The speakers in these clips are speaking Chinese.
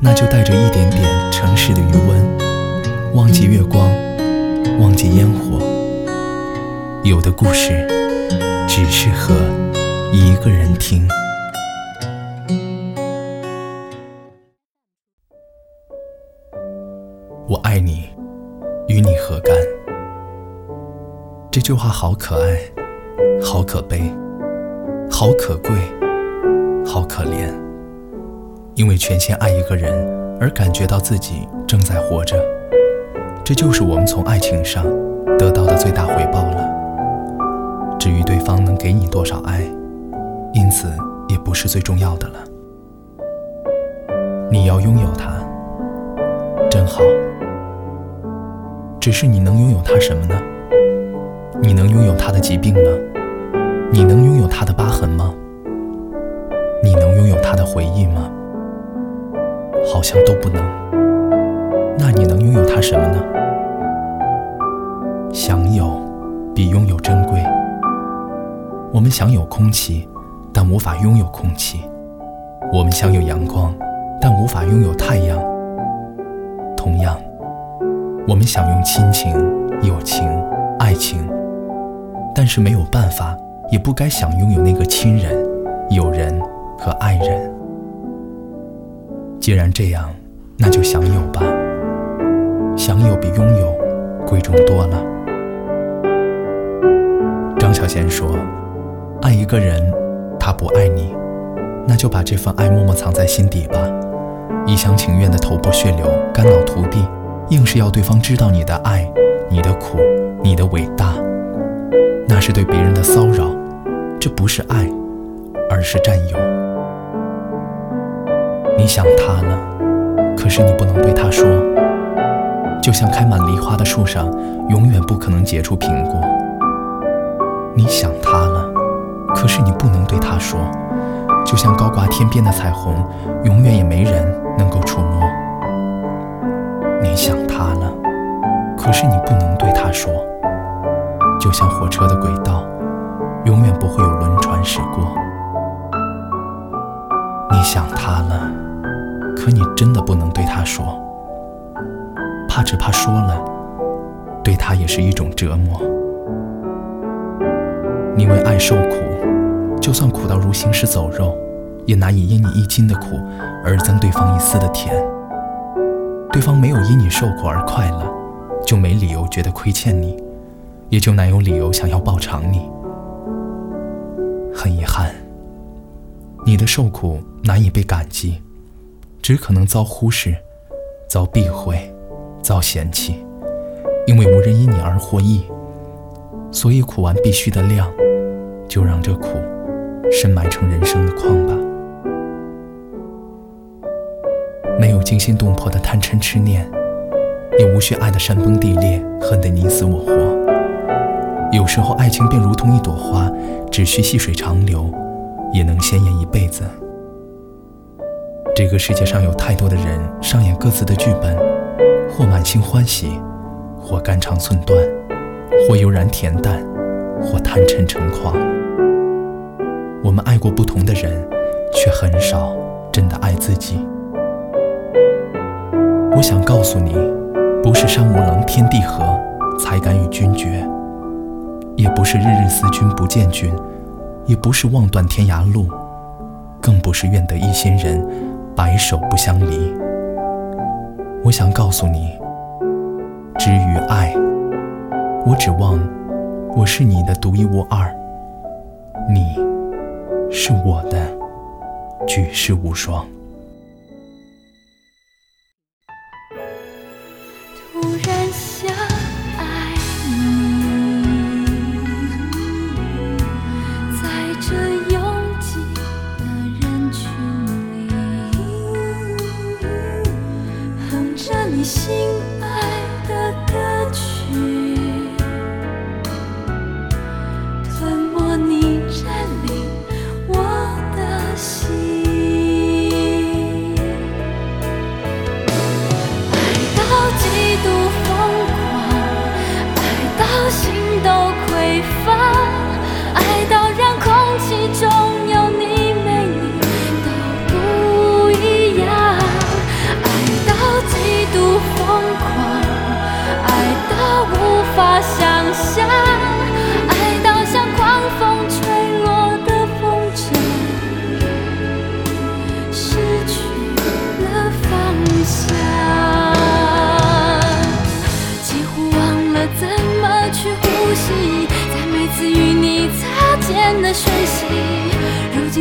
那就带着一点点城市的余温，忘记月光，忘记烟火。有的故事只适合一个人听。我爱你，与你何干？这句话好可爱，好可悲，好可贵，好可怜。因为全心爱一个人而感觉到自己正在活着，这就是我们从爱情上得到的最大回报了。至于对方能给你多少爱，因此也不是最重要的了。你要拥有他，真好。只是你能拥有他什么呢？你能拥有他的疾病吗？你能拥有他的疤痕吗？你能拥有他的回忆吗？好像都不能。那你能拥有它什么呢？享有比拥有珍贵。我们享有空气，但无法拥有空气；我们享有阳光，但无法拥有太阳。同样，我们享用亲情、友情、爱情，但是没有办法，也不该想拥有那个亲人、友人和爱人。既然这样，那就享有吧。享有比拥有贵重多了。张小娴说：“爱一个人，他不爱你，那就把这份爱默默藏在心底吧。一厢情愿的头破血流、肝脑涂地，硬是要对方知道你的爱、你的苦、你的伟大，那是对别人的骚扰。这不是爱，而是占有。”你想他了，可是你不能对他说。就像开满梨花的树上，永远不可能结出苹果。你想他了，可是你不能对他说。就像高挂天边的彩虹，永远也没人能够触摸。你想他了，可是你不能对他说。就像火车的轨道，永远不会有轮船驶过。你想他了。可你真的不能对他说，怕只怕说了，对他也是一种折磨。你为爱受苦，就算苦到如行尸走肉，也难以因你一斤的苦而增对方一丝的甜。对方没有因你受苦而快乐，就没理由觉得亏欠你，也就难有理由想要报偿你。很遗憾，你的受苦难以被感激。只可能遭忽视，遭避讳，遭嫌弃，因为无人因你而获益，所以苦完必须的量，就让这苦深埋成人生的矿吧。没有惊心动魄的贪嗔痴念，也无需爱的山崩地裂，恨得你死我活。有时候爱情便如同一朵花，只需细水长流，也能鲜艳一辈子。这个世界上有太多的人上演各自的剧本，或满心欢喜，或肝肠寸断，或悠然恬淡，或贪嗔成狂。我们爱过不同的人，却很少真的爱自己。我想告诉你，不是山无棱，天地合，才敢与君绝；也不是日日思君不见君；也不是望断天涯路；更不是愿得一心人。白首不相离。我想告诉你，至于爱，我指望我是你的独一无二，你是我的举世无双。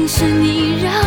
是你让